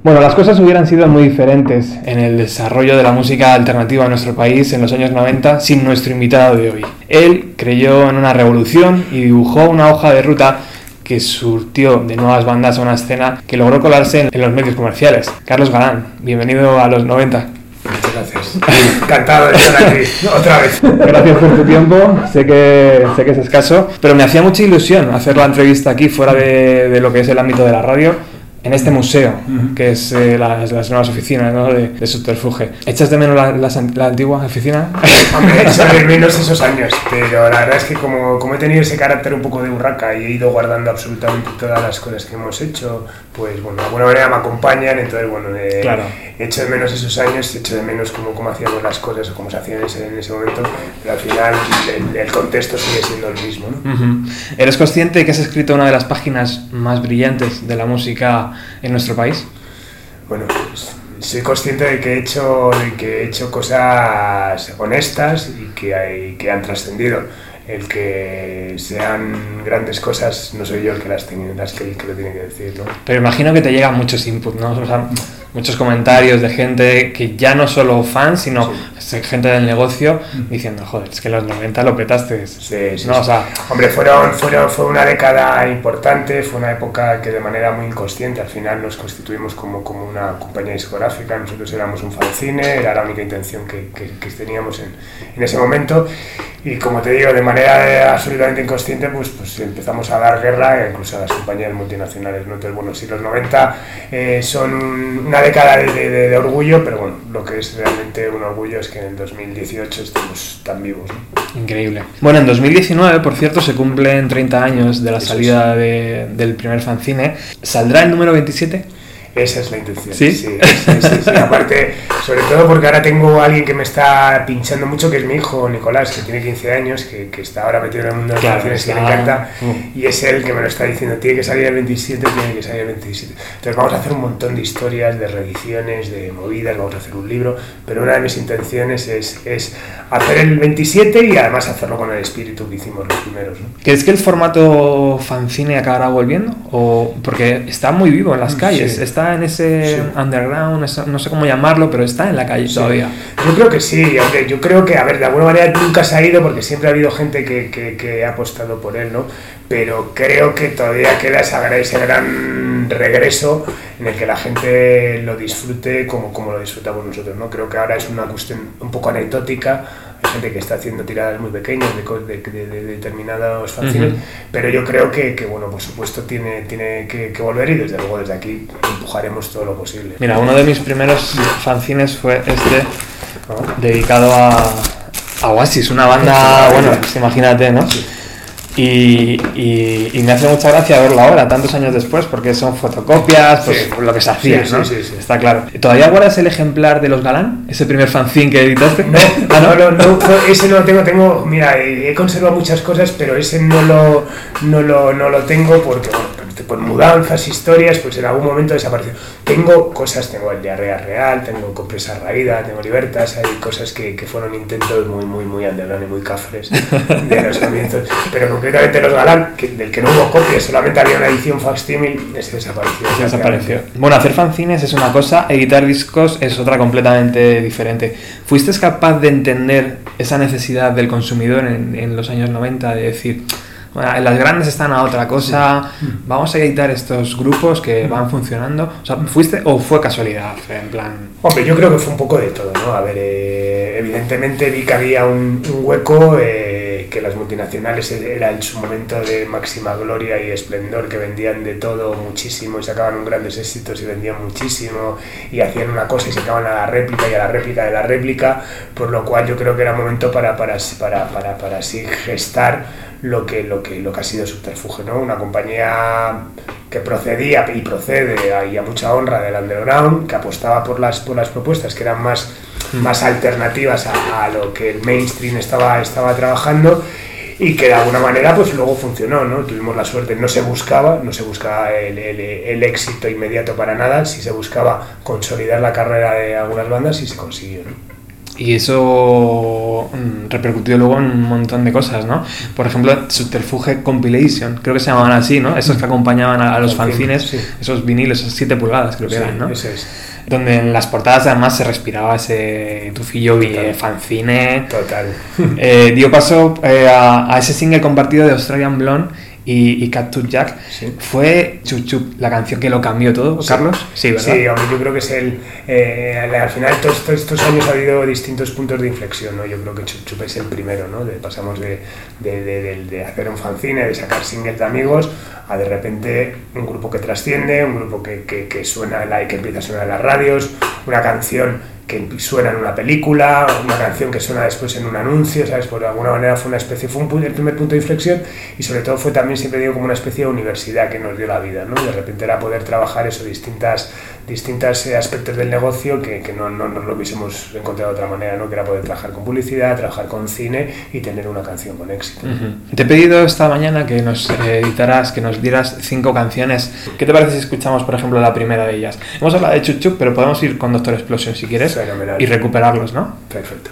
Bueno, las cosas hubieran sido muy diferentes en el desarrollo de la música alternativa en nuestro país en los años 90 sin nuestro invitado de hoy. Él creyó en una revolución y dibujó una hoja de ruta que surtió de nuevas bandas a una escena que logró colarse en los medios comerciales. Carlos Galán, bienvenido a los 90. Muchas gracias. Encantado de estar aquí otra vez. Gracias por tu tiempo. Sé que, sé que es escaso, pero me hacía mucha ilusión hacer la entrevista aquí fuera de, de lo que es el ámbito de la radio en este museo, que es eh, las, las, nuevas oficinas ¿no? de, de, Subterfuge. ¿Echas de menos la, la, la antigua oficina? Hombre, echo de menos esos años, pero la verdad es que como, como, he tenido ese carácter un poco de urraca y he ido guardando absolutamente todas las cosas que hemos hecho, pues bueno, de alguna manera me acompañan, entonces bueno, eh, claro. echo de menos esos años, echo de menos cómo, cómo hacíamos las cosas o cómo se hacían en ese, en ese momento, pero al final el, el, contexto sigue siendo el mismo. ¿no? Uh -huh. ¿Eres consciente que has escrito una de las páginas más brillantes de la música en nuestro país? Bueno, soy consciente de que he hecho, de que he hecho cosas honestas y que, hay, que han trascendido. El que sean grandes cosas no soy yo el que las, tiene, las que, el que lo tiene que decir, ¿no? Pero imagino que te llegan muchos inputs, ¿no? O sea, muchos comentarios de gente que ya no solo fans, sino sí. gente del negocio diciendo, joder, es que los 90 lo petaste. Sí, sí, ¿no? O sea, Hombre, fueron, fueron, fue una década importante, fue una época que de manera muy inconsciente al final nos constituimos como, como una compañía discográfica, nosotros éramos un fanzine, era la única intención que, que, que teníamos en, en ese momento y como te digo, de manera absolutamente inconsciente, pues, pues empezamos a dar guerra incluso a las compañías multinacionales. ¿no? Entonces, bueno, si los 90 eh, son una década de, de, de, orgullo, pero bueno, lo que es realmente un orgullo es que en el 2018 estemos tan vivos. ¿no? Increíble. Bueno, en 2019, por cierto, se cumplen 30 años de la Eso salida de, del primer fanzine. ¿Saldrá el número 27? Esa es la intención. ¿Sí? Sí, sí, sí, sí. Aparte, sobre todo porque ahora tengo a alguien que me está pinchando mucho, que es mi hijo Nicolás, que tiene 15 años, que, que está ahora metido en el mundo de las canciones, que le encanta, y es él que me lo está diciendo, tiene que salir el 27, tiene que salir el 27. Entonces vamos a hacer un montón de historias, de reediciones, de movidas, vamos a hacer un libro, pero una de mis intenciones es, es hacer el 27 y además hacerlo con el espíritu que hicimos los primeros. ¿no? ¿Crees que el formato fanzine acabará volviendo? O porque está muy vivo en las calles, sí. Está en ese sí. underground, no sé cómo llamarlo, pero está en la calle sí. todavía. Yo creo que sí, aunque yo creo que, a ver, de alguna manera nunca se ha ido porque siempre ha habido gente que, que, que ha apostado por él, ¿no? Pero creo que todavía queda esa, ese gran regreso en el que la gente lo disfrute como, como lo disfrutamos nosotros, ¿no? Creo que ahora es una cuestión un poco anecdótica, hay gente que está haciendo tiradas muy pequeñas de, de, de, de determinados fanzines, uh -huh. pero yo creo que, que, bueno, por supuesto tiene, tiene que, que, volver y desde luego desde aquí empujaremos todo lo posible. Mira, uno de mis primeros fanzines fue este, ¿no? dedicado a, a Oasis, una banda, bueno, pues imagínate, ¿no? Sí. Y, y, y, me hace mucha gracia verlo ahora, tantos años después, porque son fotocopias, pues sí. lo que se hacía, sí, ¿no? Sí, Está claro. ¿Todavía guardas el ejemplar de los Galán? ¿Ese primer fanzine que editaste? No, ah, no, no, no, no, ese no lo tengo, tengo, mira, he conservado muchas cosas, pero ese no lo, no lo, no lo tengo porque, bueno, por mudanzas, historias, pues en algún momento desapareció. Tengo cosas, tengo el diarrea real, tengo compresa raída, tengo libertas, hay cosas que, que fueron intentos muy, muy, muy underground y muy cafres de los comienzos, pero concretamente los Galán, que, del que no hubo copias, solamente había una edición facsimil, ese desapareció. Ese desapareció. Bueno, hacer fanzines es una cosa, editar discos es otra completamente diferente. ¿Fuiste capaz de entender esa necesidad del consumidor en, en los años 90 de decir bueno, las grandes están a otra cosa, vamos a editar estos grupos que van funcionando. O sea, ¿fuiste o fue casualidad? En plan. Hombre, yo creo que fue un poco de todo, ¿no? A ver, eh, evidentemente vi que había un, un hueco, eh, que las multinacionales era en su momento de máxima gloria y esplendor, que vendían de todo muchísimo y sacaban grandes éxitos y vendían muchísimo y hacían una cosa y sacaban a la réplica y a la réplica de la réplica, por lo cual yo creo que era momento para, para, para, para, para así gestar lo que, lo que, lo que ha sido Subterfuge, ¿no? Una compañía que procedía y procede y a mucha honra del underground, que apostaba por las, por las propuestas que eran más, mm. más alternativas a, a, lo que el mainstream estaba, estaba trabajando y que de alguna manera pues luego funcionó, ¿no? Tuvimos la suerte, no se buscaba, no se buscaba el, el, el éxito inmediato para nada, si se buscaba consolidar la carrera de algunas bandas y se consiguió, ¿no? Y eso mm, repercutió luego en un montón de cosas, ¿no? Por ejemplo, Subterfuge Compilation, creo que se llamaban así, ¿no? Esos que acompañaban a, a los fanzines, Sí. esos vinilos, esos 7 pulgadas creo que Sí, eran, ¿no? eso es. Donde en las portadas además se respiraba ese tufillo Total. fanzine. Total. Eh, dio paso eh, a, a ese single compartido de Australian Blonde y, y Tooth Jack. Sí. Fue Chup Chup la canción que lo cambió todo, Sí. Carlos. Sí, ¿verdad? Sí, hombre, yo creo que es el. eh, al- al final, todos, todos estos años ha habido distintos puntos de inflexión, ¿no? Yo creo que Chup Chup es el primero, ¿no? De- pasamos de, de, de- de- de hacer un fanzine, de sacar singles de amigos, a de repente un grupo que trasciende, un grupo que, que, que suena, en la, que empieza a sonar en las radios, una canción que suena en una película, una canción que suena después en un anuncio, ¿sabes? Por alguna manera fue una especie, fue un el primer punto de inflexión y sobre todo fue también, siempre digo, como una especie de universidad que nos dio la vida, ¿no? De repente era poder trabajar eso, distintas, distintas eh, aspectos del negocio que, que no, no nos lo hubiésemos encontrado de otra manera, ¿no? Que era poder trabajar con publicidad, trabajar con cine y tener una canción con éxito. Ujú. Te he pedido esta mañana que nos eh, editaras, que nos dieras cinco canciones. ¿Qué te parece si escuchamos, por ejemplo, la primera de ellas? Hemos hablado de Chup, pero podemos ir con Doctor Explosion si quieres Fenomenal. y recuperarlos, ¿no? Perfecto.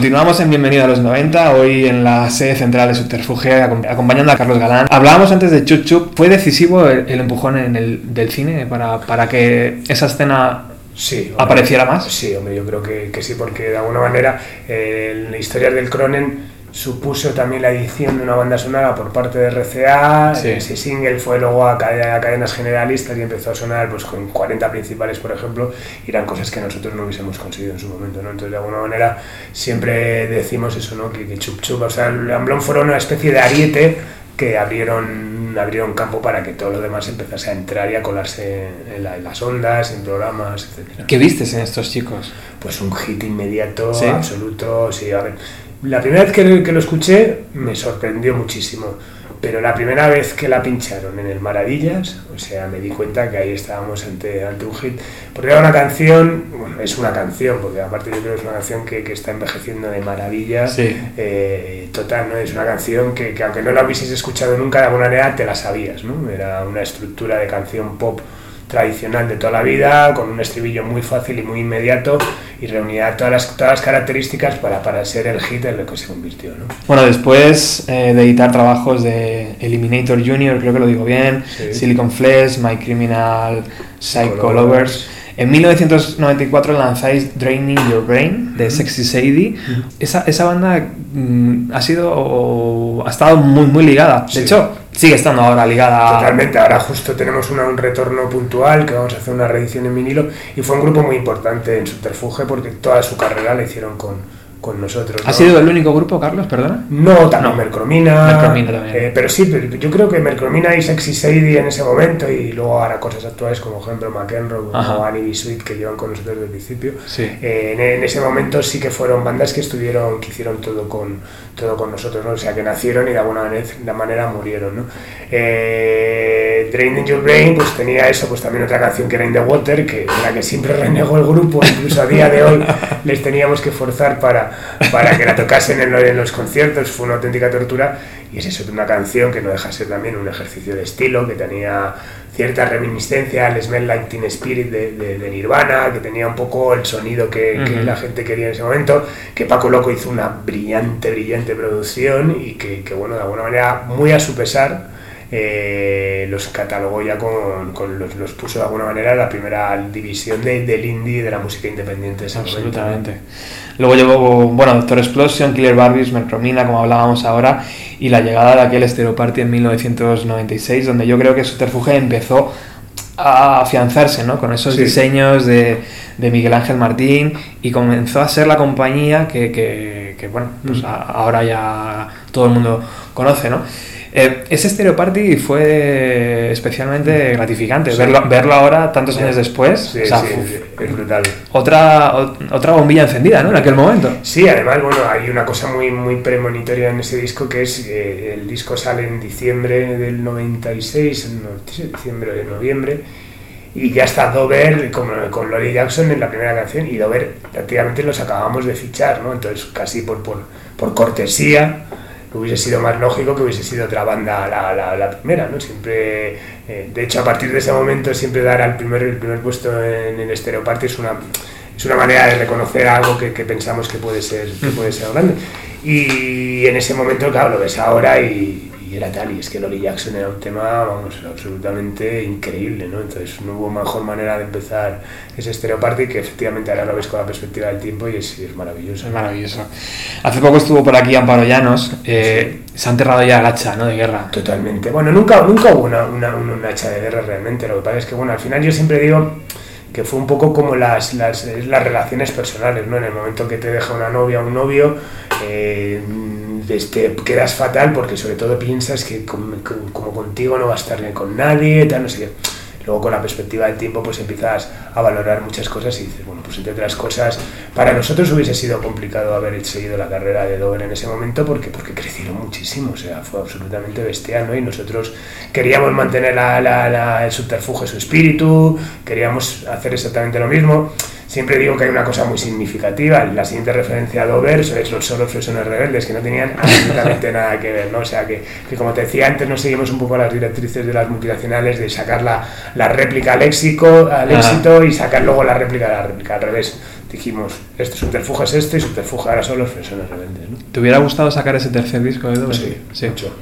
Continuamos en Bienvenido a los 90, hoy en la sede central de Subterfuge, acom- acompañando a Carlos Galán. Hablábamos antes de Chup Chup, ¿fue decisivo el, el empujón en el, del cine para, para que esa escena Sí. hombre. apareciera más? Sí, hombre, yo creo que, que sí, porque de alguna manera eh, la historia del Cronen supuso también la edición de una banda sonora por parte de RCA. Sí. Ese single fue luego a, cade- a cadenas generalistas y empezó a sonar pues, con 40 principales, por ejemplo, y eran cosas que nosotros no hubiésemos conseguido en su momento. ¿no? Entonces, de alguna manera, siempre decimos eso, ¿no? que, que Chup Chup, o sea, el Amblón fueron una especie de ariete que abrieron, abrieron campo para que todo lo demás empezase a entrar y a colarse en, la- en las ondas, en programas, etcétera ¿Qué vistes en estos chicos? pues un hit inmediato, ¿Sí? absoluto. Sí, a ver, la primera vez que, que lo escuché me sorprendió muchísimo, pero la primera vez que la pincharon en el Maravillas, o sea, me di cuenta que ahí estábamos ante, ante un hit, porque era una canción, bueno, es una canción, porque aparte yo creo que es una canción que, que está envejeciendo de maravilla, Sí. eh, total, ¿no? Es una canción que, que aunque no la hubieses escuchado nunca, de alguna manera te la sabías, ¿no? Era una estructura de canción pop tradicional de toda la vida, con un estribillo muy fácil y muy inmediato y reunía todas las, todas las características para, para ser el hit en lo que se convirtió. ¿no? Bueno, después eh, de editar trabajos de Eliminator Junior, creo que lo digo bien, Sí. Silicon Flesh, My Criminal Psycho Lovers. Lovers. En 1994 lanzáis Draining Your Brain de Sexy Sadie. esa, esa banda mm, ha sido o ha estado muy muy ligada. De Sí. hecho, sigue estando ahora ligada. Totalmente, ahora justo tenemos una- un retorno puntual que vamos a hacer una reedición en vinilo y fue un grupo muy importante en Subterfuge porque toda su carrera la hicieron con, con nosotros. ¿Ha ¿no? sido el único grupo, Carlos? Perdona. No, también No. Mercromina. Mercromina también. eh, pero sí, pero yo creo que Mercromina y Sexy Sadie en ese momento y luego ahora cosas actuales como por ejemplo McEnroe Ajá. o Annie B. Sweet que llevan con nosotros desde el principio. Sí. Eh, en, en ese momento sí que fueron bandas que estuvieron, que hicieron todo con, todo con nosotros, ¿no? O sea, que nacieron y de alguna manera, murieron, ¿no? Eh, Your Brain pues tenía eso, pues también otra canción que era In the Water, que de la que siempre renegó el grupo, incluso a día de hoy les teníamos que forzar para, para que la tocasen en, lo- en los conciertos, fue una auténtica tortura, y es eso, una canción que no deja de ser también un ejercicio de estilo, que tenía cierta reminiscencia al Smell Like Teen Spirit de, de- de Nirvana, que tenía un poco el sonido que, la gente quería en ese momento, que Paco Loco hizo una brillante, brillante producción y que, que, bueno, de alguna manera, muy a su pesar, eh, los catalogó ya con, con los, los puso de alguna manera la primera división de- del indie de la música independiente de. Absolutamente. Luego llegó, bueno, Doctor Explosion, Killer Barbies, Mercromina, como hablábamos ahora, y la llegada de aquel Stereo Party en 1996, donde yo creo que Subterfuge empezó a afianzarse, ¿no? Con esos Sí. diseños de, de Miguel Ángel Martín y comenzó a ser la compañía que, que- que, bueno, pues Mm. a- ahora ya todo el mundo conoce, ¿no? Eh, ese Stereo Party fue especialmente gratificante, Sí. verlo, verlo ahora, tantos años después. Sí, o sea, sí, sí, es brutal. otra, ot- otra bombilla encendida, ¿no? En aquel momento. Sí, además, bueno, hay una cosa muy, muy premonitoria en ese disco que es eh, el disco sale en diciembre del 96, en sí, diciembre de noviembre, y ya está Dover con, con Lori Jackson en la primera canción, y Dover prácticamente los acabamos de fichar, ¿no? Entonces, casi por, por, por cortesía, hubiese sido más lógico que hubiese sido otra banda la, la, la primera, ¿no? Siempre, eh, de hecho, a partir de ese momento, siempre dar al primer, el primer puesto en el Stereo Party es una, es una manera de reconocer algo que, que pensamos que puede ser que puede ser grande. Y en ese momento, claro, lo ves ahora y, y era tal, y es que Lolly Jackson era un tema, vamos, absolutamente increíble, ¿no? Entonces no hubo mejor manera de empezar ese Stereo Party que efectivamente ahora lo ves con la perspectiva del tiempo y es, es maravilloso. Es maravilloso. Hace poco estuvo por aquí Amparo Llanos. eh, Se ha enterrado ya el hacha, ¿no? De guerra. Totalmente. Bueno, nunca, nunca hubo una, una, una, hacha de guerra realmente. Lo que pasa es que, bueno, al final yo siempre digo que fue un poco como las, las, las relaciones personales, ¿no? En el momento que te deja una novia o un novio, eh, este, quedas fatal porque sobre todo piensas que com- com- como contigo no va a estar bien con nadie, tal, no sé qué. Luego con la perspectiva del tiempo pues empiezas a valorar muchas cosas y dices, bueno, pues entre otras cosas, para nosotros hubiese sido complicado haber seguido la carrera de Dover en ese momento porque, porque crecieron muchísimo, o sea, fue absolutamente bestial, ¿no? Y nosotros queríamos mantener la, la- la- el subterfugio, su espíritu, queríamos hacer exactamente lo mismo. Siempre digo que hay una cosa muy significativa. La siguiente referencia a Dover es los solos Fresones Rebeldes, que no tenían absolutamente nada que ver, ¿no? O sea, que, que como te decía antes, nos seguimos un poco las directrices de las multinacionales de sacar la, la réplica al éxito, al éxito y sacar luego la réplica de la réplica al revés. Dijimos, este subterfugio es este y subterfugio ahora son los Fresones Rebeldes, ¿no? ¿Te hubiera gustado sacar ese tercer disco de Dover? Sí, mucho.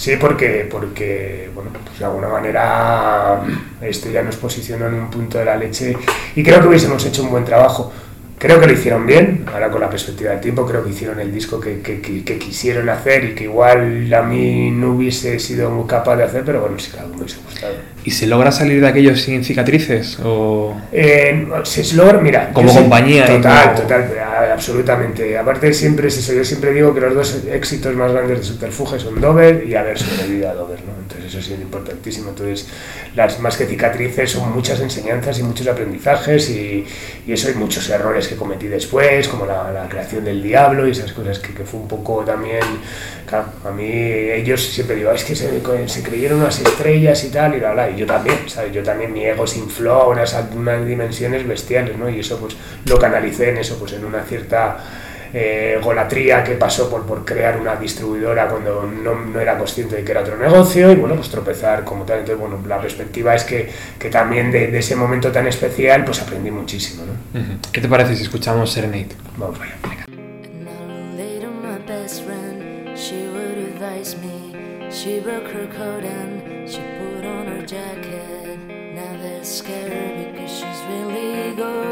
Sí, porque, porque bueno, pues de alguna manera esto ya nos posicionó en un punto de la leche y creo que hubiésemos hecho un buen trabajo. Creo que lo hicieron bien, ahora con la perspectiva del tiempo, creo que hicieron el disco que, que- que- que quisieron hacer y que igual a mí no hubiese sido muy capaz de hacer, pero bueno, sí, claro, me hubiese gustado. ¿Y se logra salir de aquello sin cicatrices? ¿O Eh, se logra, mira. Como compañía y Total, como- total, absolutamente. Aparte, siempre es eso. Yo siempre digo que los dos éxitos más grandes de Subterfuge son Dover y haber sobrevivido a Dover, ¿no? Entonces, eso sí es importantísimo. Entonces, las más que cicatrices son muchas enseñanzas y muchos aprendizajes y, y eso hay muchos errores que cometí después, como la, la creación del diablo y esas cosas que, que fue un poco también. Claro, a mí, ellos siempre digo, es que se, se creyeron unas estrellas y tal, y bla, bla. Y yo también, ¿sabes? Yo también, mi ego se infló a unas, unas dimensiones bestiales, ¿no? Y eso, pues, lo canalicé en eso, pues, en una cierta eh, golatría que pasó por, por crear una distribuidora cuando no, no era consciente de que era otro negocio y, bueno, pues tropezar como tal. Entonces, bueno, la perspectiva es que, que también de, de ese momento tan especial, pues, aprendí muchísimo. ¿Qué te parece si escuchamos Serenade? Vamos allá. She broke her coat and she put on her jacket. Now they're scared because she's really gone.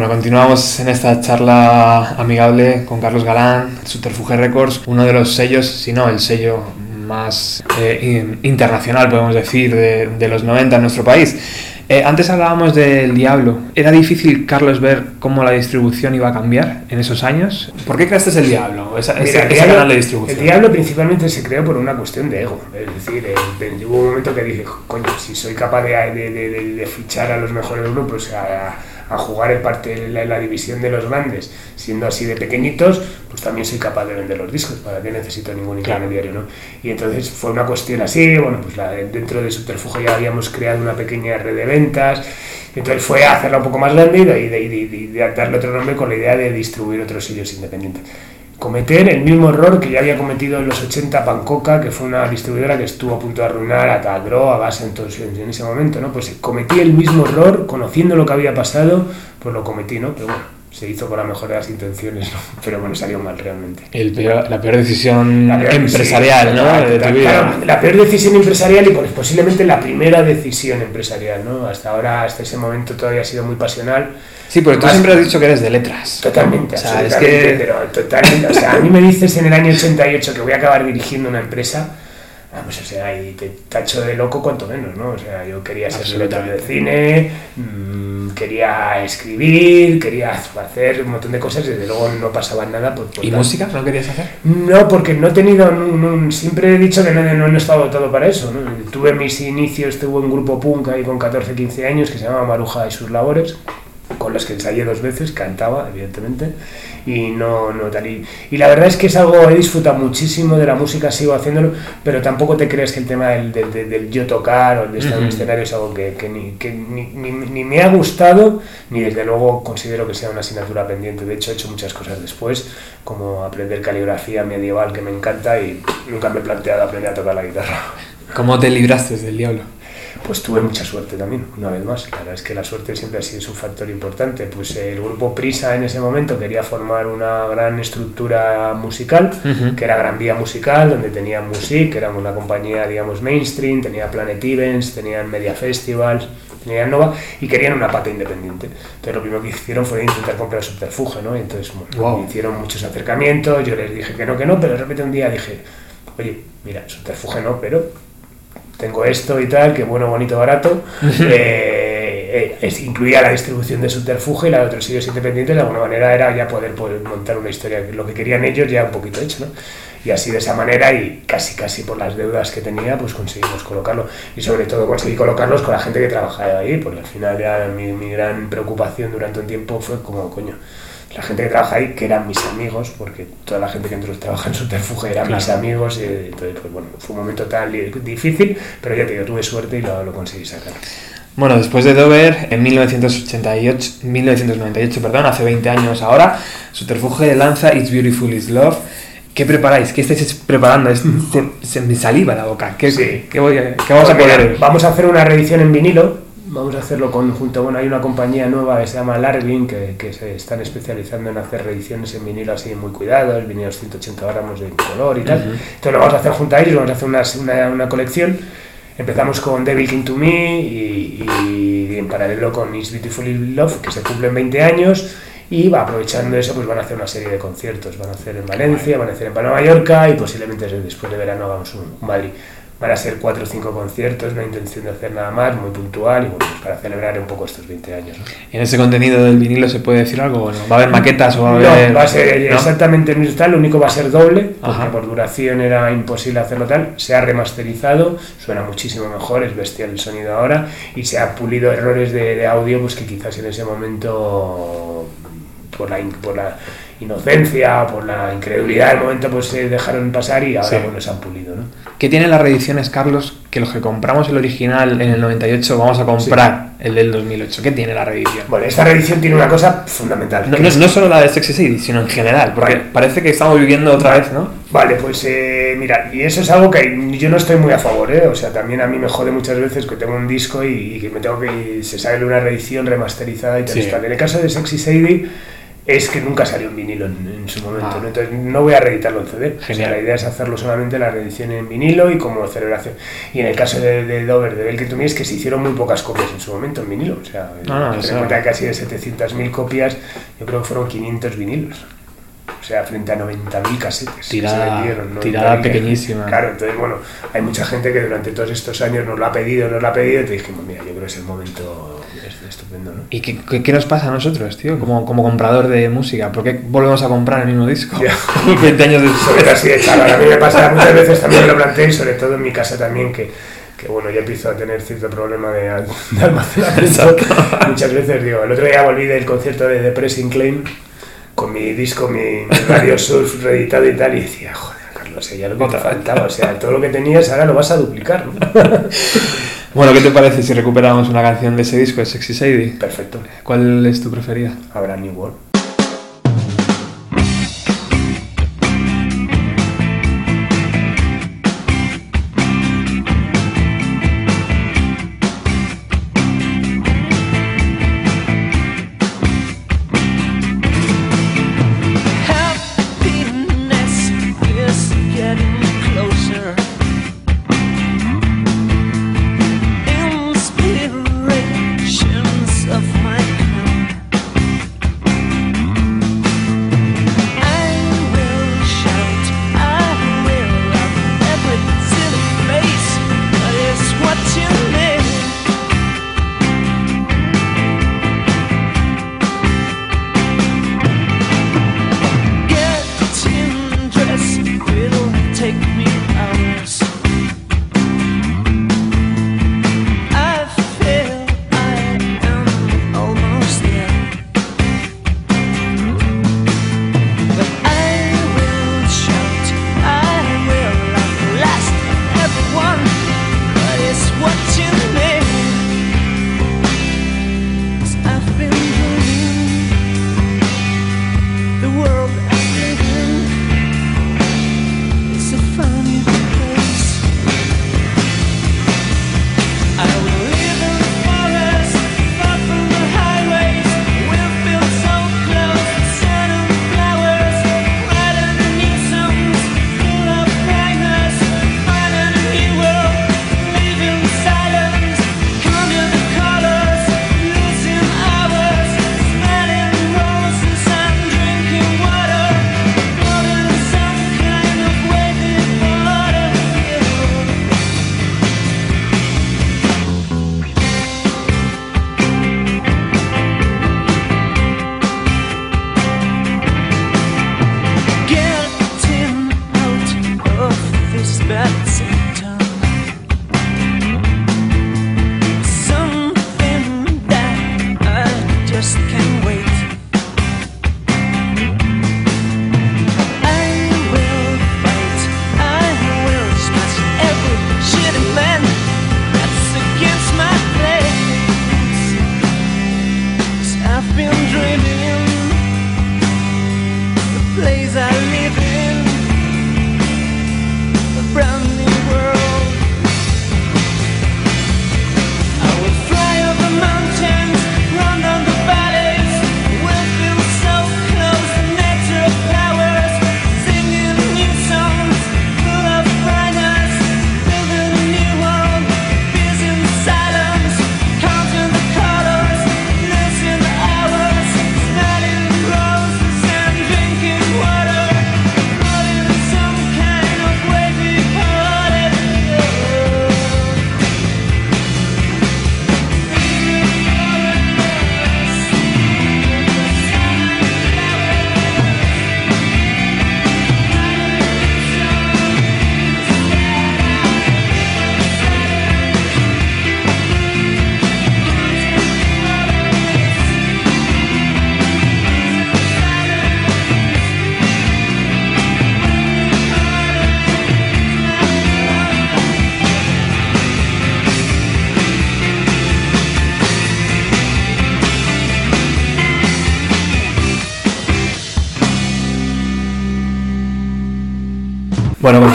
Bueno, continuamos en esta charla amigable con Carlos Galán, Subterfuge Records, uno de los sellos, si no el sello más eh, in- internacional, podemos decir, de, de los 90 en nuestro país. Eh, antes hablábamos del Diablo. ¿Era difícil, Carlos, ver cómo la distribución iba a cambiar en esos años? ¿Por qué creaste el Diablo, esa, Mira, el diablo- canal de distribución? El diablo principalmente se creó por una cuestión de ego. Es decir, eh, hubo un momento que dije, coño, si soy capaz de- de- de fichar a los mejores grupos a, a jugar en parte la, la división de los grandes, siendo así de pequeñitos, pues también soy capaz de vender los discos. ¿Para qué necesito ningún intermediario? ¿no? Y entonces fue una cuestión así. Bueno, pues la- dentro de Subterfuge ya habíamos creado una pequeña red de ventas. Entonces fue a hacerla un poco más grande y de darle otro nombre con la idea de distribuir otros sellos independientes. Cometer el mismo error que ya había cometido en los 80 Pancoca, que fue una distribuidora que estuvo a punto de arruinar a Tagro, a Base entonces, en ese momento, ¿no? Pues cometí el mismo error, conociendo lo que había pasado, pues lo cometí, ¿no? Pero bueno, se hizo con la mejor de las intenciones, ¿no? Pero bueno, salió mal realmente. El peor- la peor decisión La peor- empresarial, sí, ¿no? total, de tu vida. la peor decisión empresarial y pues, posiblemente la primera decisión empresarial, ¿no? Hasta ahora, hasta ese momento todavía ha sido muy pasional. Sí, porque tú siempre has dicho que eres de letras. Totalmente, O sea, es que- pero totalmente. O sea, a mí me dices en el año 88 que voy a acabar dirigiendo una empresa, ah, pues o sea, y te tacho de loco cuanto menos, ¿no? O sea, yo quería ser director de cine, mm, quería escribir, quería hacer un montón de cosas y desde luego no pasaba nada. Por, por ¿Y tal. música? ¿No querías hacer? No, porque no he tenido, no- no- siempre he dicho que no, no, he estado todo para eso. ¿no? Tuve mis inicios, tuve un grupo punk ahí con 14, 15 años que se llamaba Maruja y sus labores, con los que ensayé dos veces, cantaba, evidentemente, y no, no tal. Y, y la verdad es que es algo, he disfrutado muchísimo de la música, sigo haciéndolo, pero tampoco te crees que el tema del, del- del- del yo tocar o de estar en un escenario es algo que, que ni, que ni, ni- ni me ha gustado, ni desde luego considero que sea una asignatura pendiente. De hecho, he hecho muchas cosas después, como aprender caligrafía medieval, que me encanta, y nunca me he planteado aprender a tocar la guitarra. ¿Cómo te libraste del diablo? Pues tuve mucha suerte también, una vez más. La verdad es que la suerte siempre ha sido un factor importante. Pues el grupo Prisa en ese momento quería formar una gran estructura musical, que era Gran Vía Musical, donde tenían Music, que era una compañía, digamos, mainstream, tenía Planet Events, tenían Media Festivals, tenían Nova, y querían una pata independiente. Entonces lo primero que hicieron fue intentar comprar subterfuge, ¿no? Y entonces bueno, Wow. hicieron muchos acercamientos, yo les dije que no, que no, pero de repente un día dije, oye, mira, subterfuge no, pero tengo esto y tal, que bueno, bonito, barato. Eh, eh, incluía la distribución de subterfuge y la de otros sitios independientes, de alguna manera era ya poder, poder montar una historia, lo que querían ellos ya un poquito hecho, ¿no? Y así de esa manera y casi casi por las deudas que tenía, pues conseguimos colocarlo. Y sobre todo conseguí colocarlos con la gente que trabajaba ahí, porque al final ya mi, mi gran preocupación durante un tiempo fue como, coño, la gente que trabaja ahí, que eran mis amigos, porque toda la gente que entró trabaja en subterfuge eran mis Claro. amigos, y entonces, pues bueno, fue un momento tan difícil, pero ya te digo, tuve suerte y lo, lo conseguí sacar. Bueno, después de Dover, en 1988, 1998, perdón, hace 20 años ahora, Subterfuge lanza It's Beautiful Is Love. ¿Qué preparáis? ¿Qué estáis preparando? Es- se, se me saliva la boca. ¿Qué, Sí. qué voy a- qué vamos a Pues poner? Vamos a hacer una reedición en vinilo. Vamos a hacerlo conjunto. Bueno, hay una compañía nueva que se llama Larvin que, que se están especializando en hacer reediciones en vinilo así muy cuidados, vinilos 180 gramos de color y tal. Entonces lo vamos a hacer junto a ellos, vamos a hacer una, una, una colección. Empezamos con Devil King to Me y, y en paralelo con It's Beautiful in Love, que se cumplen 20 años. Y va, aprovechando eso, pues van a hacer una serie de conciertos. Van a hacer en Valencia, van a hacer en de Mallorca y posiblemente después de verano hagamos un, un Madrid. Van a ser cuatro o cinco conciertos, no hay intención de hacer nada más, muy puntual y bueno, pues para celebrar un poco estos 20 años. ¿no? ¿En ese contenido del vinilo se puede decir algo o no? ¿Va a haber maquetas o va a No, haber.? va a ser ¿no? exactamente el mismo tal, lo único va a ser doble, porque por duración era imposible hacerlo tal. Se ha remasterizado, suena muchísimo mejor, es bestial el sonido ahora, y se ha pulido errores de, de audio pues que quizás en ese momento, por la, por la inocencia, por la incredulidad del momento, pues se dejaron pasar y ahora Sí. bueno, se han pulido. ¿no? ¿Qué tienen las reediciones, Carlos? Que los que compramos el original en el 98 vamos a comprar el del 2008. ¿Qué tiene la reedición? Bueno, esta reedición tiene una cosa fundamental. No, no- es- no solo la de Sexy City, sino en general, porque Vale. parece que estamos viviendo otra vez, ¿no? Vale, pues eh, mira, y eso es algo que yo no estoy muy a favor, ¿eh? O sea, también a mí me jode muchas veces que tengo un disco y, que me tengo que. se sale una reedición remasterizada y tal. Sí. En el caso de Sexy Sadie es que nunca salió en vinilo en, en su momento, Ah. ¿no? Entonces no voy a reeditarlo en CD. O sea, la idea es hacerlo solamente la reedición en vinilo y como celebración. Y en el caso de, de Dover, de Belkin to Me, es que se hicieron muy pocas copias en su momento en vinilo. O sea, en eso- cuenta que casi de 700.000 copias, yo creo que fueron 500 vinilos. O sea, frente a 90.000 casetes. que se Tirada- vendieron, ¿no? tirada pequeñísima. Claro, entonces, bueno, hay mucha gente que durante todos estos años nos lo ha pedido, nos lo ha pedido, y te dijimos, mira, yo creo que es el momento es- estupendo, ¿no? ¿Y qué, qué- qué nos pasa a nosotros, tío? Como, como comprador de música. ¿Por qué volvemos a comprar el mismo disco? Ya. 20 años Sobre después. así de chaval. A mí me pasa muchas veces también lo planteé y sobre todo en mi casa también que, que bueno, ya empiezo a tener cierto problema de, de almacenamiento. muchas veces digo, el otro día volví del concierto de Depressing Claim con mi disco, mi, mi Radio Surf reeditado y tal y decía, joder, Carlos, ya lo que te faltaba, o sea, todo lo que tenías ahora lo vas a duplicar, ¿no? Bueno, ¿qué te parece si recuperamos una canción de ese disco, de Sexy Sadie? Perfecto. ¿Cuál es tu preferida? Habrá New World.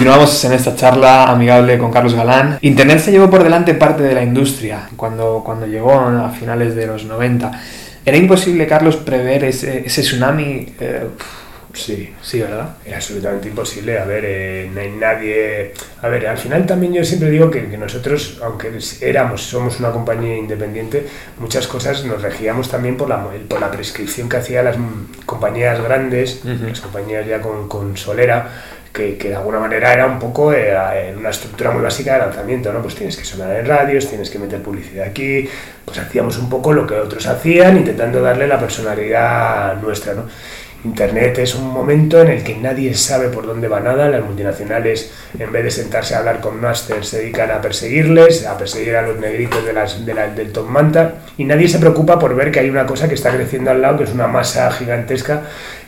Continuamos en esta charla amigable con Carlos Galán. Internet se llevó por delante parte de la industria cuando, cuando llegó a finales de los 90. ¿Era imposible, Carlos, prever ese, ese tsunami? Eh, Sí, sí, ¿verdad? Era absolutamente imposible. A ver, eh, no hay nadie. A ver, al final también yo siempre digo que, que nosotros, aunque éramos, somos una compañía independiente, muchas cosas nos regíamos también por la, por la prescripción que hacían las compañías grandes, Ujú. las compañías ya con, con solera. Que, de alguna manera era un poco eh, una estructura muy básica de lanzamiento, ¿no? Pues tienes que sonar en radios, tienes que meter publicidad aquí, pues hacíamos un poco lo que otros hacían, intentando darle la personalidad nuestra, ¿no? Internet es un momento en el que nadie sabe por dónde va nada, las multinacionales en vez de sentarse a hablar con masters se dedican a perseguirles, a perseguir a los negritos de las, de la- del top manta y nadie se preocupa por ver que hay una cosa que está creciendo al lado, que es una masa gigantesca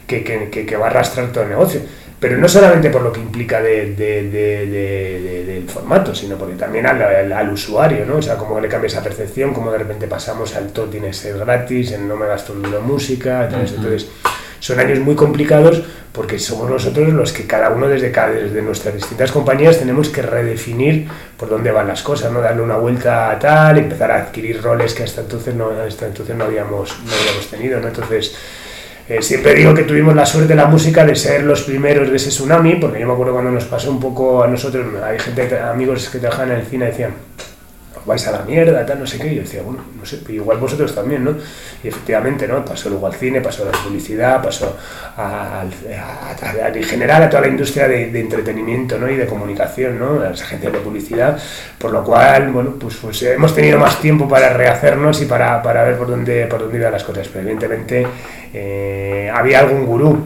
que- que- que va a arrastrar todo el negocio. Pero no solamente por lo que implica de- de- de- de- de- del formato, sino porque también al, al- al usuario, ¿no? O sea, cómo le cambia esa percepción, cómo de repente pasamos al todo tiene que ser gratis, en no me gasto en música, entonces son años muy complicados porque somos nosotros los que cada uno desde, cada, desde nuestras distintas compañías tenemos que redefinir por dónde van las cosas, ¿no? darle una vuelta a tal, empezar a adquirir roles que hasta entonces no, hasta entonces no, habíamos, no habíamos tenido. ¿no? Entonces, eh, siempre digo que tuvimos la suerte de la música de ser los primeros de ese tsunami, porque yo me acuerdo cuando nos pasó un poco a nosotros, hay gente, amigos que trabajan en el cine, decían, "Os vais a la mierda, tal, no sé qué, y yo decía, bueno, no sé, igual vosotros también, ¿no? Y efectivamente, ¿no? Pasó luego al cine, pasó a la publicidad, pasó a- en general a toda la industria de, entretenimiento, ¿no? Y de comunicación, ¿no? Las agencias de publicidad, por lo cual, bueno, pues, pues hemos tenido más tiempo para rehacernos y para, para ver por dónde, por dónde iban las cosas, pero evidentemente eh, había algún gurú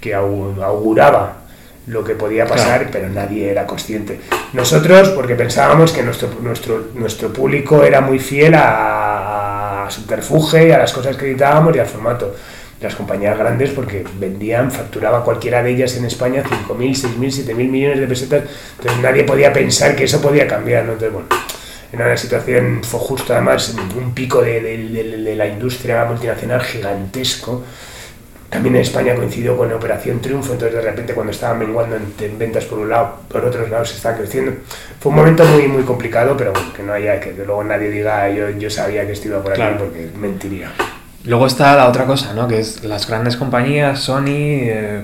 que au- auguraba lo que podía pasar, Claro. pero nadie era consciente. Nosotros, porque pensábamos que nuestro, nuestro, nuestro público era muy fiel a, a Subterfuge, a las cosas que editábamos y al formato. Las compañías grandes, porque vendían, facturaba cualquiera de ellas en España 5.000, 6.000, 7.000 millones de pesetas, entonces nadie podía pensar que eso podía cambiar. ¿no? Entonces, bueno, era una situación, fue justo además un pico de, de- de- de la industria multinacional gigantesco. También en España coincidió con Operación Triunfo, entonces de repente cuando estaban menguando en, en ventas por un lado, por otros lados se estaba creciendo. Fue un momento muy muy complicado, pero bueno, que no haya, que luego nadie diga yo, yo sabía que esto iba por aquí, Claro. porque mentiría. Luego está la otra cosa, ¿no? Que es las grandes compañías, Sony, eh,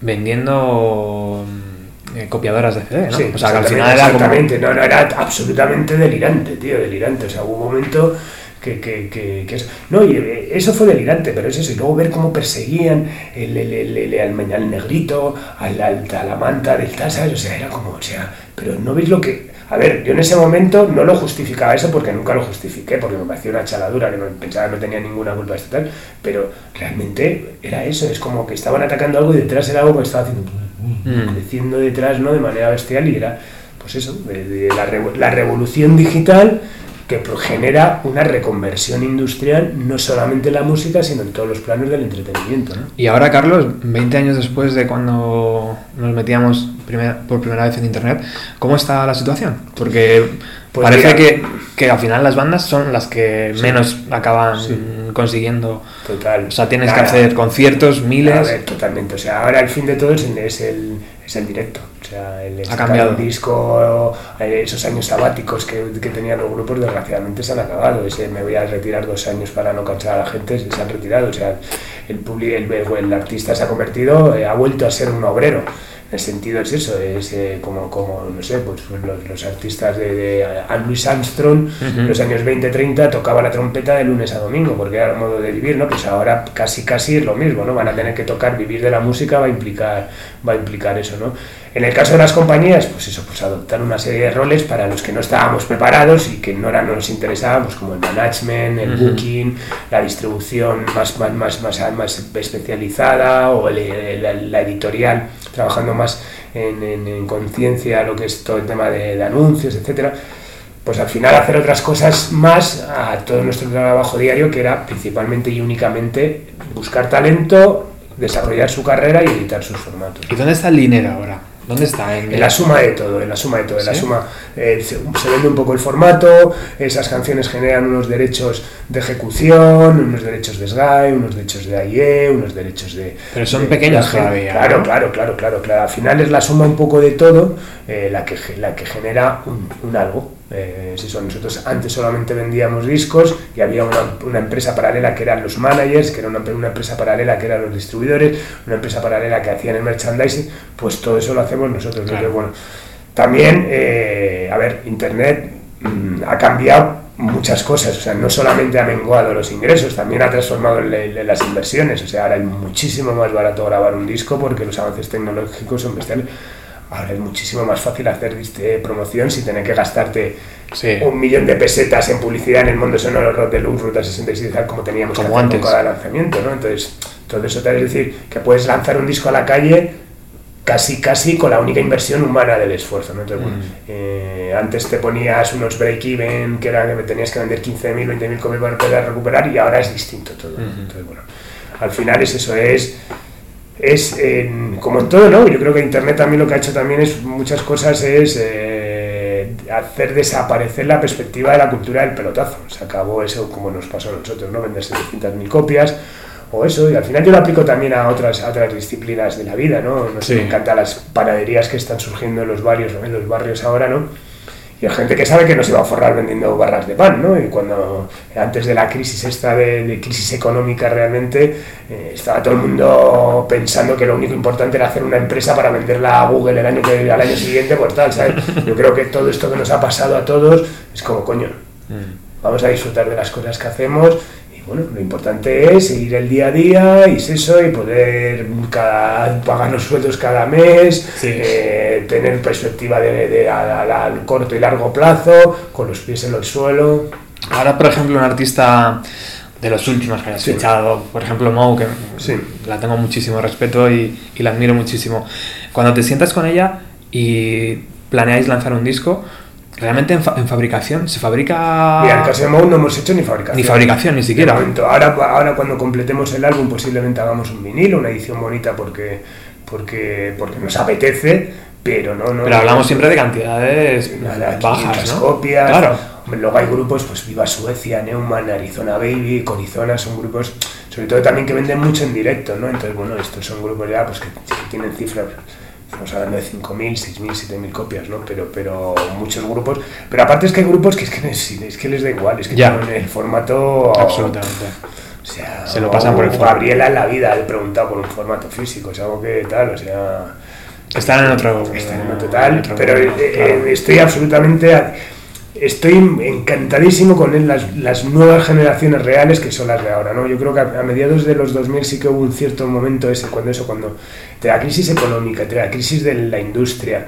vendiendo mm, eh, copiadoras de CD, ¿no? Sí, o sea, que al final era como... No, no, era absolutamente delirante, tío, delirante. O sea, hubo un momento que, que, que, que eso... No, y eh, eso fue delirante, pero es eso. Y luego ver cómo perseguían el, el, el, al, negrito, al, al- a la manta del tal, ¿sabes? O sea, era como, o sea, pero no veis lo que... A ver, yo en ese momento no lo justificaba eso porque nunca lo justifiqué, porque me parecía una chaladura, que no, pensaba que no tenía ninguna culpa de esto tal, pero realmente era eso, es como que estaban atacando algo y detrás era algo que estaba haciendo Mm. creciendo detrás ¿no? de manera bestial y era pues eso, de, de la, la revolución digital que genera una reconversión industrial no solamente en la música sino en todos los planos del entretenimiento. ¿no? Y ahora, Carlos, 20 años después de cuando nos metíamos por primera vez en internet, ¿cómo está la situación? Porque Pues parece mira. que, que al final las bandas son las que menos acaban Sí. consiguiendo. Total. O sea, tienes que hacer conciertos, A miles. ver, totalmente. O sea, ahora el fin de todo es el, es el, es el directo. O sea, el sacar cambiado. disco, eh, esos años sabáticos que, que tenían los grupos, desgraciadamente se han acabado. Ese me voy a retirar dos años para no cansar a la gente, se han retirado. O sea, el, el, el artista se ha convertido, eh, ha vuelto a ser un obrero. El sentido es eso, es eh, como, como, no sé, pues, los, los artistas de, de Anne Louis Armstrong, en los años 20-30 tocaba la trompeta de lunes a domingo, porque era el modo de vivir, ¿no? Pues ahora casi casi es lo mismo, ¿no? Van a tener que tocar, vivir de la música va a implicar, va a implicar eso, ¿no? En el caso de las compañías, pues eso, pues adoptar una serie de roles para los que no estábamos preparados y que no, era, no nos interesaba, pues como el management, el booking, la distribución más, más, más, más, más especializada o el- el- la editorial, trabajando más en, en- en conciencia lo que es todo el tema de, de anuncios, etcétera pues al final hacer otras cosas más a todo nuestro trabajo diario, que era principalmente y únicamente buscar talento, desarrollar su carrera y editar sus formatos. ¿Y dónde está el dinero ahora? ¿Dónde está? En, En la suma de todo, en la suma de todo, en la suma eh, se, se vende un poco el formato, esas canciones generan unos derechos de ejecución, unos derechos de Sky, unos derechos de AIE, unos derechos de... Pero son de- pequeños de- todavía, Claro, ¿no? claro, claro, claro, claro. Al final es la suma un poco de todo eh, la, que, la que genera un, un algo. Eh, es eso, nosotros antes solamente vendíamos discos y había una, una empresa paralela que eran los managers, que era una, una empresa paralela que eran los distribuidores, una empresa paralela que hacían el merchandising, pues todo eso lo hacemos nosotros. ¿no? Claro. Entonces, bueno, también, eh, a ver, Internet mm, ha cambiado muchas cosas, o sea, no solamente ha menguado los ingresos, también ha transformado le- le- las inversiones, o sea, ahora es muchísimo más barato grabar un disco porque los avances tecnológicos son bestiales. Ahora es muchísimo más fácil hacer este, promoción sin tener que gastarte Sí. un millón de pesetas en publicidad en el mundo sonoro Rod de Luz, Ruta 66 tal, como teníamos Como que hacer antes. con cada lanzamiento, ¿no? Entonces, todo eso te es decir que puedes lanzar un disco a la calle casi casi con la única inversión humana del esfuerzo, ¿no? Entonces, bueno, eh, antes te ponías unos break-even que era que tenías que vender 15.000, 20.000 copias para poder recuperar y ahora es distinto todo, ¿no? Entonces, bueno, al final es eso, es es en- como en todo, ¿no? Yo creo que Internet también lo que ha hecho también es muchas cosas es eh, hacer desaparecer la perspectiva de la cultura del pelotazo. Se acabó eso como nos pasó a nosotros, ¿no? Vender 700.000 copias o eso, y al final yo lo aplico también a otras, a otras disciplinas de la vida, ¿no? No sé, Sí. me encantan las panaderías que están surgiendo en los barrios, en los barrios ahora, ¿no? Y hay gente que sabe que no se va a forrar vendiendo barras de pan, ¿no? Y cuando antes de la crisis esta de, de crisis económica realmente, eh, estaba todo el mundo pensando que lo único importante era hacer una empresa para venderla a Google el año que, al año siguiente, pues tal, ¿sabes? Yo creo que todo esto que nos ha pasado a todos es como, coño, vamos a disfrutar de las cosas que hacemos bueno, lo importante es seguir el día a día y es eso y poder cada, pagar los sueldos cada mes, Sí. eh, tener perspectiva de, de a, a- a corto y largo plazo, con los pies en el suelo. Ahora, por ejemplo, un artista de los últimos que hayas Sí. fichado, por ejemplo, Mo, que Sí. la tengo muchísimo respeto y, y la admiro muchísimo. Cuando te sientas con ella y planeáis lanzar un disco, realmente en, fa- en fabricación se fabrica. Mira, el caso de Mou no hemos hecho ni fabricación. Ni fabricación, ni siquiera. Ahora, ahora cuando completemos el álbum posiblemente hagamos un vinilo, una edición bonita porque, porque, porque nos apetece, pero no... no Pero hablamos siempre de cantidades Nada, 500 bajas, ¿no? copias. Claro. Luego hay grupos, pues Viva Suecia, Neumann, Arizona Baby, Corizona, son grupos, sobre todo también que venden mucho en directo, ¿no? Entonces, bueno, estos son grupos ya pues que, que tienen cifras, estamos hablando de 5.000, 6.000, 7.000 copias, ¿no? Pero, pero muchos grupos, pero aparte es que hay grupos que es que, les- es que les da igual, es que Ya. tienen el formato... Absolutamente. O sea, Se lo pasan por el. Gabriela en la vida le he preguntado por un formato físico, es algo que tal, o sea... Están en otro. Está en otro pero mundo, eh, claro. eh, estoy absolutamente. Estoy encantadísimo con las, las nuevas generaciones reales que son las de ahora, ¿no? Yo creo que a, a mediados de los 2000 sí que hubo un cierto momento ese, cuando eso, cuando de la crisis económica, de la crisis de la industria,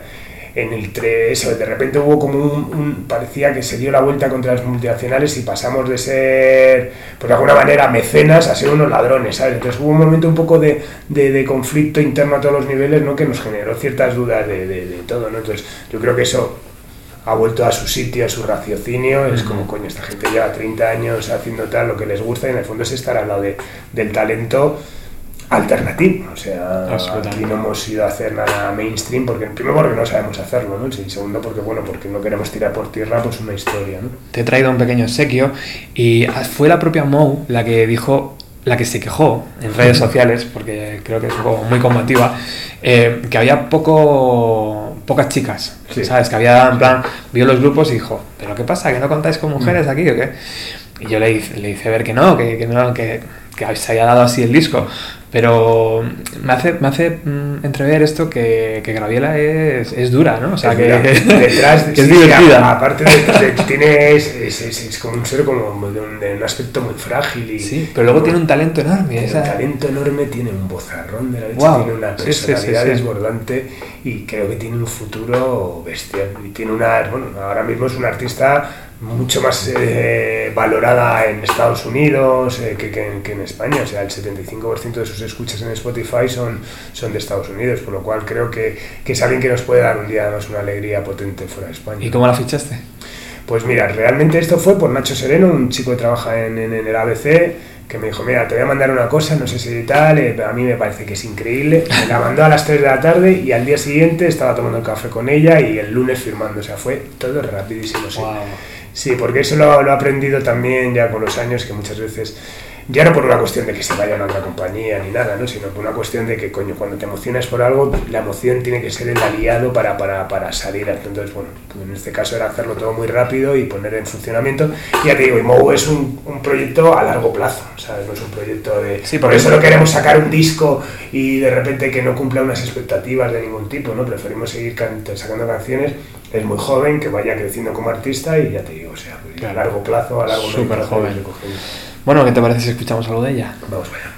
en el eso, de repente hubo como un, parecía que se dio la vuelta contra las multinacionales y pasamos de ser, pues de alguna manera, mecenas a ser unos ladrones, ¿sabes? Entonces hubo un momento un poco de, de- de conflicto interno a todos los niveles, ¿no? Que nos generó ciertas dudas de- de todo, ¿no? Entonces yo creo que eso ha vuelto a su sitio, a su raciocinio, es como, coño, esta gente lleva 30 años haciendo tal, lo que les gusta, y en el fondo es estar al lado de- del talento alternativo. O sea, aquí no hemos ido a hacer nada mainstream, porque primero porque no sabemos hacerlo, ¿no? Y segundo porque, bueno, porque no queremos tirar por tierra pues una historia, ¿no? Te he traído un pequeño obsequio y fue la propia Mou la que dijo, la que se quejó en redes sociales, porque creo que es como muy combativa, eh, que había poco pocas chicas, Sí. ¿sabes? Que había, en plan, vio los grupos y dijo, ¿pero qué pasa? ¿Que no contáis con mujeres aquí o qué? Y yo le hice, le hice ver que no, que, que no, que, que se haya dado así el disco. Pero me hace, me hace mm, entrever esto que, que Graviela es, es dura, ¿no? O sea, Es que, detrás que es sí, divertida. Aparte de, de- tiene es, es, como un ser como de un, de un aspecto muy frágil y Sí, pero luego tiene un talento enorme. tiene esa- un talento enorme, tiene un bozarrón de la leche, tiene una personalidad sí, sí. desbordante y creo que tiene un futuro bestial. Y tiene una, bueno, ahora mismo es una artista mucho más eh, valorada en Estados Unidos eh, que, que en, que en España. O sea, el 75% de sus escuchas en Spotify son, son de Estados Unidos, por lo cual creo que, que es alguien que nos puede dar un día más una alegría potente fuera de España. ¿Y cómo la fichaste? Pues mira, realmente esto fue por Nacho Sereno, un chico que trabaja en, en- en el ABC, que me dijo, mira, te voy a mandar una cosa, no sé si tal, eh, pero a mí me parece que es increíble. Me la mandó a las 3 de la tarde y al día siguiente estaba tomando café con ella y el lunes firmando, o sea, fue todo rapidísimo. Sí. Sí, porque eso lo, lo he aprendido también ya con los años, que muchas veces, ya no por una cuestión de que se vayan a otra compañía ni nada, ¿no? sino por una cuestión de que, coño, cuando te emocionas por algo, la emoción tiene que ser el aliado para, para, para salir. Entonces, bueno, pues en este caso era hacerlo todo muy rápido y poner en funcionamiento. Y ya te digo, y Mou es un, un proyecto a largo plazo, ¿sabes? No es un proyecto de... Sí, por eso no queremos sacar un disco y de repente que no cumpla unas expectativas de ningún tipo, ¿no? Preferimos seguir can- sacando canciones. Es muy joven, que vaya creciendo como artista y ya te digo, o sea, pues, a largo plazo, a largo Súper plazo, joven. Bueno, ¿qué te parece si escuchamos algo de ella? Vamos para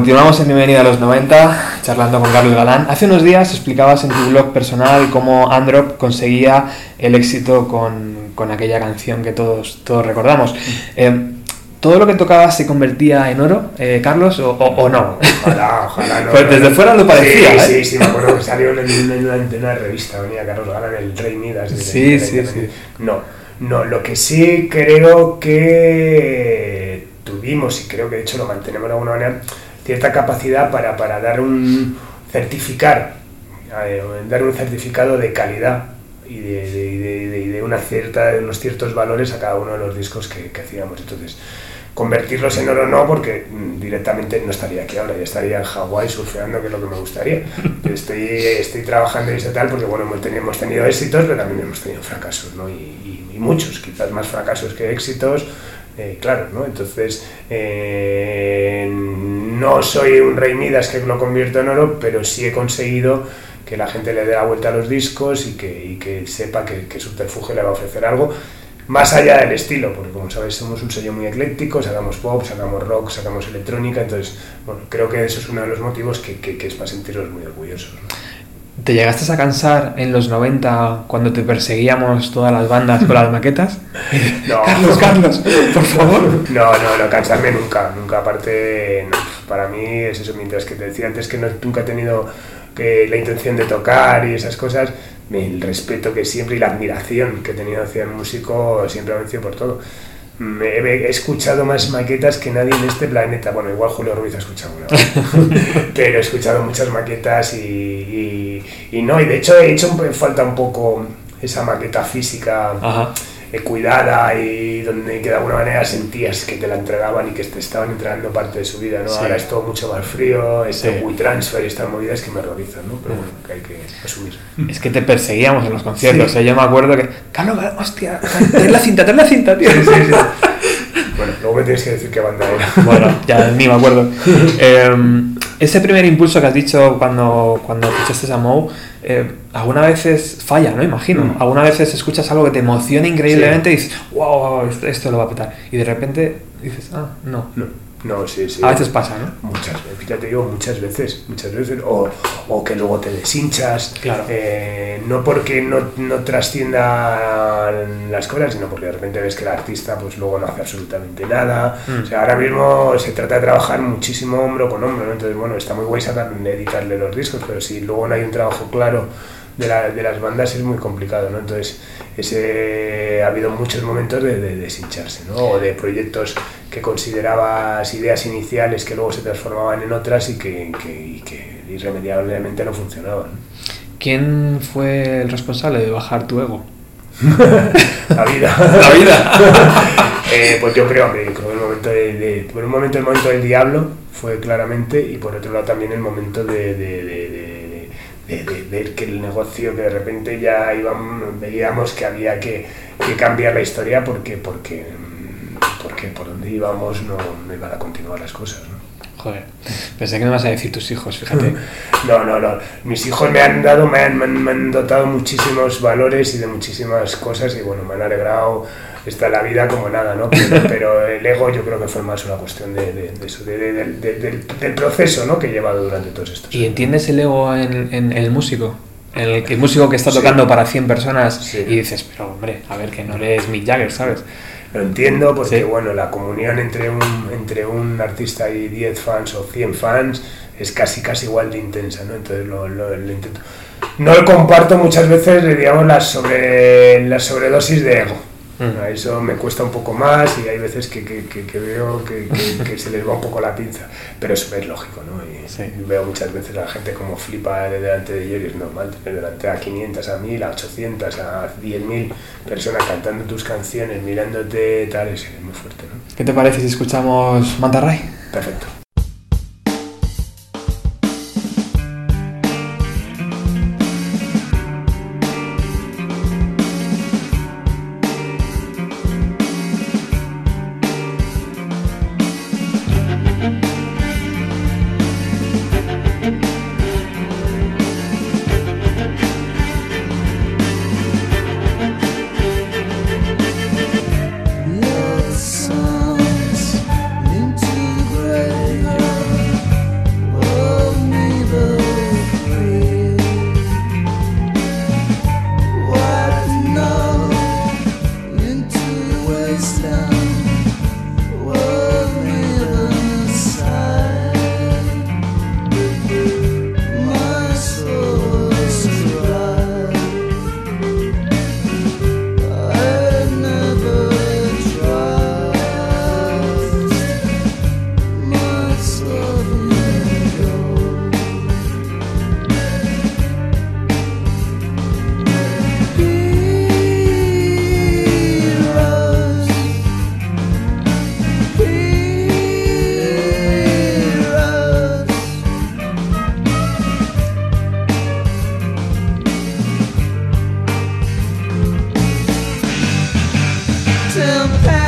continuamos en Bienvenida a los 90, charlando con Carlos Galán. Hace unos días explicabas en tu blog personal cómo Androp conseguía el éxito con, con aquella canción que todos, todos recordamos. Eh, ¿Todo lo que tocabas se convertía en oro, eh, Carlos, o, o- o no? Ojalá, ojalá no. Pues desde fuera lo parecía, Sí, ¿eh? sí, sí, me acuerdo que salió en, en una, en una revista, venía Carlos Galán, el Rey Midas. de- Sí, de- sí, sí. No, no, lo que sí creo que tuvimos, y creo que de hecho lo mantenemos de alguna manera, cierta capacidad para, para dar un certificar, eh, dar un certificado de calidad y de, de- de- de- una cierta, unos ciertos valores a cada uno de los discos que, que hacíamos. Entonces, convertirlos en oro no, porque mm, directamente no estaría aquí ahora, ya estaría en Hawái surfeando, que es lo que me gustaría. Estoy, estoy trabajando y eso tal, porque bueno, hemos tenido, hemos tenido éxitos, pero también hemos tenido fracasos, ¿no? Y, y- y muchos, quizás más fracasos que éxitos. Eh, claro, ¿no? Entonces, eh, no soy un rey Midas que lo convierto en oro, pero sí he conseguido que la gente le dé la vuelta a los discos y que, que sepa que, que Subterfuge le va a ofrecer algo más allá del estilo, porque como sabéis somos un sello muy ecléctico, sacamos pop, sacamos rock, sacamos electrónica, entonces, bueno, creo que eso es uno de los motivos que, que- que es para sentirnos muy orgullosos. ¿Te llegaste a cansar en los 90 cuando te perseguíamos todas las bandas con las maquetas? No. Carlos, Carlos, por favor. No, no, no, cansarme nunca, nunca. Aparte, no, para mí es eso, mientras que te decía antes que no, nunca he tenido que, la intención de tocar y esas cosas, el respeto que siempre y la admiración que he tenido hacia el músico siempre ha vencido por todo. He, escuchado más maquetas que nadie en este planeta. Bueno, igual Julio Ruiz ha escuchado una, pero he escuchado muchas maquetas y, y, y no, y de hecho he hecho falta un poco esa maqueta física Ajá. Eh, cuidada y donde que de alguna manera sentías que te la entregaban y que te estaban entregando parte de su vida, ¿no? Sí. Ahora es todo mucho más frío, este Sí. WeTransfer y estas movidas que me horrorizan, ¿no? Pero bueno, que hay que asumir. Es que te perseguíamos en los conciertos. Sí. ¿eh? Yo me acuerdo que. Carlos, hostia, trae la cinta, trae la cinta, tío. Luego me tienes que decir qué banda era. Bueno, ya ni me acuerdo. Eh, ese primer impulso que has dicho cuando, cuando escuchaste a Moe, eh, algunas veces falla, ¿no? Imagino. Mm. Algunas veces escuchas algo que te emociona increíblemente y dices, wow, esto, esto lo va a petar. Y de repente dices, ah, no. No, no, sí, sí. A veces pasa, ¿no? Muchas veces, ya te digo, muchas veces, muchas veces, o, o que luego te deshinchas, Claro. eh, no porque no, no trasciendan las cosas, sino porque de repente ves que el artista pues luego no hace absolutamente nada, Mm. o sea, ahora mismo se trata de trabajar muchísimo hombro con hombro, ¿no? entonces bueno, está muy guay sacar, editarle los discos, pero si luego no hay un trabajo claro de, la- de las bandas es muy complicado, ¿no? Entonces, ese, ha habido muchos momentos de, de deshincharse, ¿no? O de proyectos que considerabas ideas iniciales que luego se transformaban en otras y que, que- y que irremediablemente no funcionaban. ¿Quién fue el responsable de bajar tu ego? La vida. La vida. Eh, pues yo creo, hombre, creo que el momento de, de- por un momento el momento del diablo fue claramente y por otro lado también el momento de, de- de- ver que el negocio que de repente ya íbamos, veíamos que había que, que cambiar la historia porque porque porque por donde íbamos no, no iban a continuar las cosas. ¿no? Joder, pensé que me vas a decir tus hijos, fíjate. No, no, no. Mis hijos me han dado, me han, me han- me han dotado muchísimos valores y de muchísimas cosas y bueno, me han alegrado esta la vida como nada, ¿no? Pero, pero el ego yo creo que fue más una cuestión de, de- eso, del, proceso, ¿no? Que he llevado durante todos estos ¿Y entiendes el ego en, en el músico? El, el músico que está Sí. tocando para 100 personas Sí. y dices, pero hombre, a ver, que no eres Mick Jagger, ¿sabes? Lo entiendo porque, Sí. bueno, la comunión entre un, entre un artista y 10 fans o 100 fans es casi, casi igual de intensa, ¿no? Entonces lo, lo- lo intento. No lo comparto muchas veces, digamos, la, sobre, la sobredosis de ego. Mm. A Eso me cuesta un poco más y hay veces que, que- que- que veo que, se les va un poco la pinza, pero eso es lógico, ¿no? Y Sí. veo muchas veces a la gente como flipa de delante de ellos y es normal tener delante a 500, a 1000, a 800, a 10.000 personas cantando tus canciones, mirándote, tal, es muy fuerte, ¿no? ¿Qué te parece si escuchamos Manta Ray? Perfecto. compare.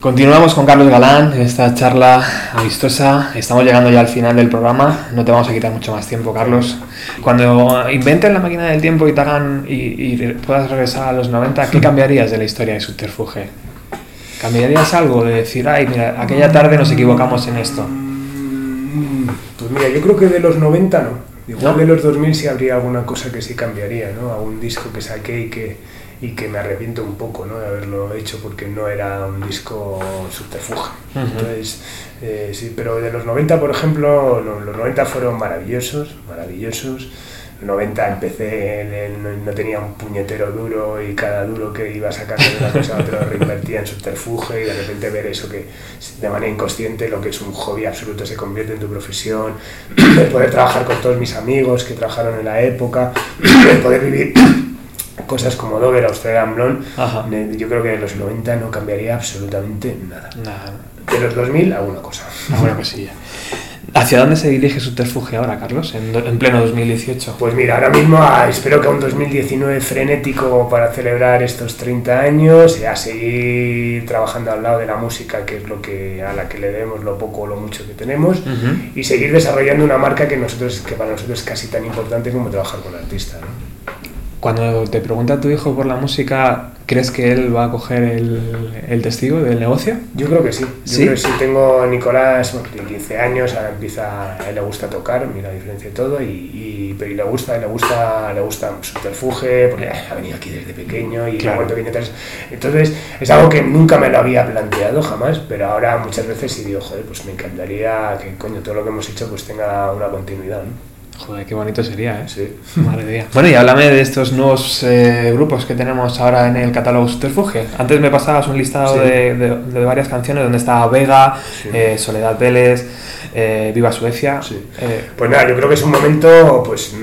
Continuamos con Carlos Galán en esta charla amistosa. Estamos llegando ya al final del programa. No te vamos a quitar mucho más tiempo, Carlos. Cuando inventen la máquina del tiempo y te hagan y, y puedas regresar a los 90, ¿qué cambiarías de la historia de Subterfuge? ¿Cambiarías algo de decir, ay, mira, aquella tarde nos equivocamos en esto? Pues mira, yo creo que de los 90 no. Igual ¿No? de los 2000 sí habría alguna cosa que sí cambiaría, ¿no? Algún disco que saqué y que, y que me arrepiento un poco, ¿no? De haberlo hecho porque no era un disco subterfuge. Ujú. Entonces, eh, sí, pero de los 90, por ejemplo, lo- los 90 fueron maravillosos, maravillosos. Los 90 empecé, en el- no, tenía un puñetero duro y cada duro que iba sacando de una cosa a otra lo reinvertía en subterfuge y de repente ver eso que de manera inconsciente lo que es un hobby absoluto se convierte en tu profesión, el poder trabajar con todos mis amigos que trabajaron en la época, el poder vivir cosas como Dover, Australian Blonde, yo creo que de los 90 no cambiaría absolutamente nada. Nada, De los 2000 alguna cosa. alguna cosilla. ¿Hacia dónde se dirige Subterfuge ahora, Carlos? En, en pleno 2018. Pues mira, ahora mismo ah, espero que a un 2019 frenético para celebrar estos 30 años y a seguir trabajando al lado de la música, que es lo que a la que le debemos lo poco o lo mucho que tenemos, y seguir desarrollando una marca que nosotros que para nosotros es casi tan importante como trabajar con artistas. ¿no? Cuando te pregunta tu hijo por la música, ¿crees que él va a coger el, el testigo del negocio? Yo creo que sí. Yo ¿Sí? creo que sí. Tengo a Nicolás, bueno, tiene 15 años, ahora empieza, a él le gusta tocar, mira la diferencia y todo, y, y, pero y le gusta, le gusta, le gusta subterfuge, porque ha venido aquí desde pequeño y Claro. que entonces, entonces es algo que nunca me lo había planteado jamás, pero ahora muchas veces sí digo, joder, pues me encantaría que coño todo lo que hemos hecho pues tenga una continuidad, ¿no? Joder, qué bonito sería, ¿eh? Sí. Madre mía. Bueno, y háblame de estos nuevos eh, grupos que tenemos ahora en el catálogo Subterfuge. Antes me pasabas un listado Sí. de, de- de varias canciones donde estaba Vega, Sí. eh, Soledad Vélez, eh, Viva Suecia. Sí. eh, Pues nada, yo creo que es un momento, pues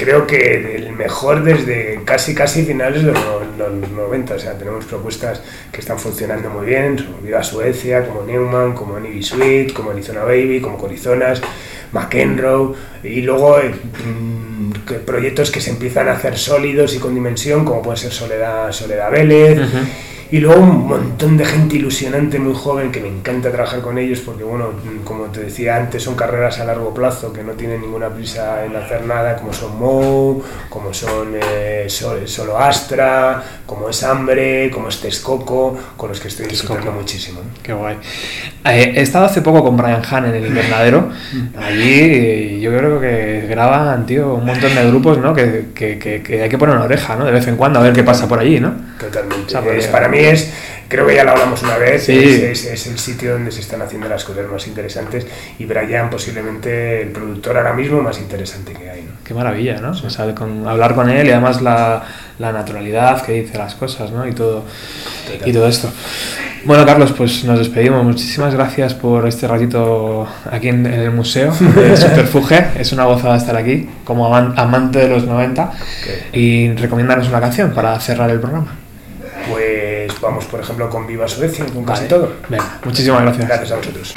creo que el mejor desde casi casi finales de los, los 90. O sea, tenemos propuestas que están funcionando muy bien, como Viva Suecia, como Newman, como Annie Sweet, como Arizona Baby, como Corizonas, McEnroe, y luego eh, mm, proyectos que se empiezan a hacer sólidos y con dimensión, como puede ser Soledad, Soledad Vélez. Y luego un montón de gente ilusionante, muy joven, que me encanta trabajar con ellos porque, bueno, como te decía antes, son carreras a largo plazo que no tienen ninguna prisa en hacer nada, como son Mou, como son eh, Sol- Solo Astra, como es Hambre, como es Texcoco, con los que estoy disfrutando muchísimo. ¿no? Qué guay. Eh, he estado hace poco con Brian Han en el invernadero. Allí eh, yo creo que graban, tío, un montón de grupos, ¿no? Que, que- que- que hay que poner una oreja, ¿no? De vez en cuando a ver qué pasa por allí, ¿no? Totalmente. O sea, porque- Es- para mí es, creo que ya lo hablamos una vez, Sí. es, es- es el sitio donde se están haciendo las cosas más interesantes y Brian posiblemente el productor ahora mismo más interesante que hay. ¿no? Qué maravilla, ¿no? O sea, con, hablar con él y además la, la naturalidad que dice las cosas, ¿no? Y todo, y todo esto. Bueno, Carlos, pues nos despedimos. Muchísimas gracias por este ratito aquí en, en el museo de Superfuge. Es una gozada estar aquí como aman- amante de los 90 y recomiendarnos una canción para cerrar el programa. Vamos, por ejemplo, con Viva Suecia, con casi Vale. todo. Venga, muchísimas gracias. Gracias a vosotros.